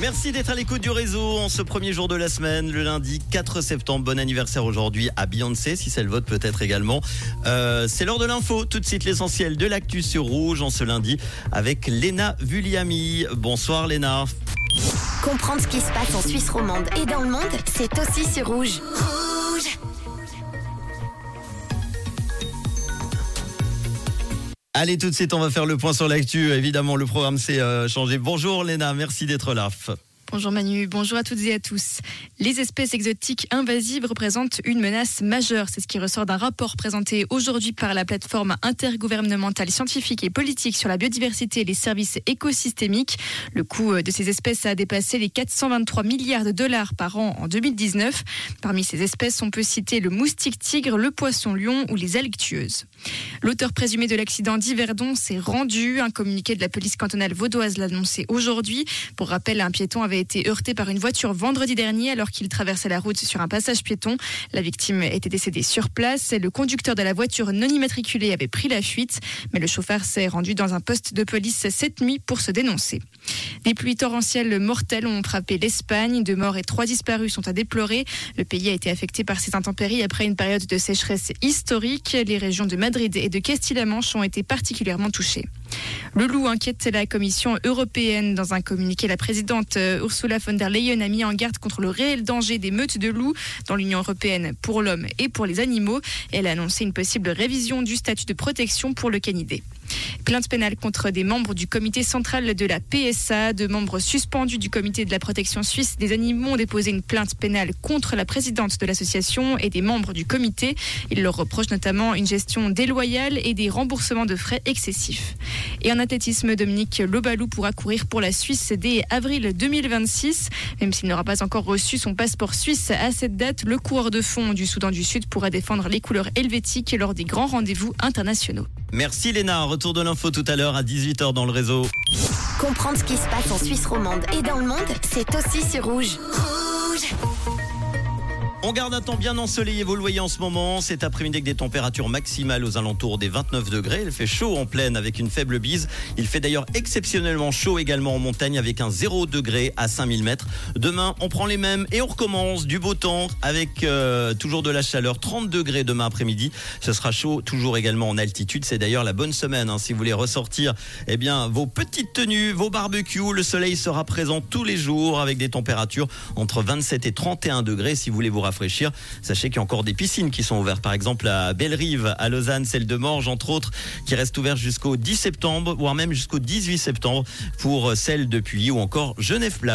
Merci d'être à l'écoute du réseau en ce premier jour de la semaine, le lundi 4 septembre. Bon anniversaire aujourd'hui à Beyoncé, si c'est le vote peut-être également. Euh, c'est l'heure de l'info, tout de suite l'essentiel de l'actu sur Rouge en ce lundi avec Léna Vulliami. Bonsoir Léna. Comprendre ce qui se passe en Suisse romande et dans le monde, c'est aussi sur Rouge. Allez, tout de suite, on va faire le point sur l'actu. Évidemment, le programme s'est euh, changé. Bonjour Léna, merci d'être là. Bonjour Manu, bonjour à toutes et à tous. Les espèces exotiques invasives représentent une menace majeure. C'est ce qui ressort d'un rapport présenté aujourd'hui par la plateforme intergouvernementale scientifique et politique sur la biodiversité et les services écosystémiques. Le coût de ces espèces a dépassé les 423 milliards de dollars par an en 2019. Parmi ces espèces, on peut citer le moustique tigre, le poisson lion ou les algues. L'auteur présumé de l'accident d'Yverdon s'est rendu. Un communiqué de la police cantonale vaudoise l'a annoncé aujourd'hui. Pour rappel, un piéton avait été heurté par une voiture vendredi dernier alors qu'il traversait la route sur un passage piéton. La victime était décédée sur place le conducteur de la voiture non immatriculée avait pris la fuite. Mais le chauffeur s'est rendu dans un poste de police cette nuit pour se dénoncer. Des pluies torrentielles mortelles ont frappé l'Espagne. Deux morts et trois disparus sont à déplorer. Le pays a été affecté par ces intempéries après une période de sécheresse historique. Les régions de Madrid et de Castille-La-Manche ont été particulièrement touchées. Le loup inquiète la Commission européenne. Dans un communiqué, la présidente Ursula von der Leyen a mis en garde contre le réel danger des meutes de loups dans l'Union européenne pour l'homme et pour les animaux. Elle a annoncé une possible révision du statut de protection pour le canidé. Plainte pénale contre des membres du comité central de la PSA. Deux membres suspendus du comité de la protection suisse des animaux ont déposé une plainte pénale contre la présidente de l'association et des membres du comité. Ils leur reprochent notamment une gestion déloyale et des remboursements de frais excessifs. Et en athlétisme, Dominique Lobalou pourra courir pour la Suisse dès avril 2026. Même s'il n'aura pas encore reçu son passeport suisse à cette date, le coureur de fond du Soudan du Sud pourra défendre les couleurs helvétiques lors des grands rendez-vous internationaux. Merci Léna, retour de l'info tout à l'heure à 18h dans le réseau. Comprendre ce qui se passe en Suisse romande et dans le monde, c'est aussi sur Rouge. Rouge On garde un temps bien ensoleillé, vous le voyez en ce moment. Cet après-midi avec des températures maximales aux alentours des 29 degrés. Il fait chaud en plaine avec une faible bise. Il fait d'ailleurs exceptionnellement chaud également en montagne avec un 0 degré à 5000 mètres. Demain, on prend les mêmes et on recommence du beau temps avec euh, toujours de la chaleur. 30 degrés demain après-midi. Ce sera chaud toujours également en altitude. C'est d'ailleurs la bonne semaine hein, si vous voulez ressortir eh bien, vos petites tenues, vos barbecues. Le soleil sera présent tous les jours avec des températures entre 27 et 31 degrés si vous voulez vous rafraîchir. Sachez qu'il y a encore des piscines qui sont ouvertes. Par exemple, à Belle-Rive, à Lausanne, celle de Morges, entre autres, qui reste ouverte jusqu'au 10 septembre, voire même jusqu'au 18 septembre pour celle de Puy ou encore Genève-Plage.